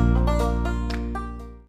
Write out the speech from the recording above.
Bye.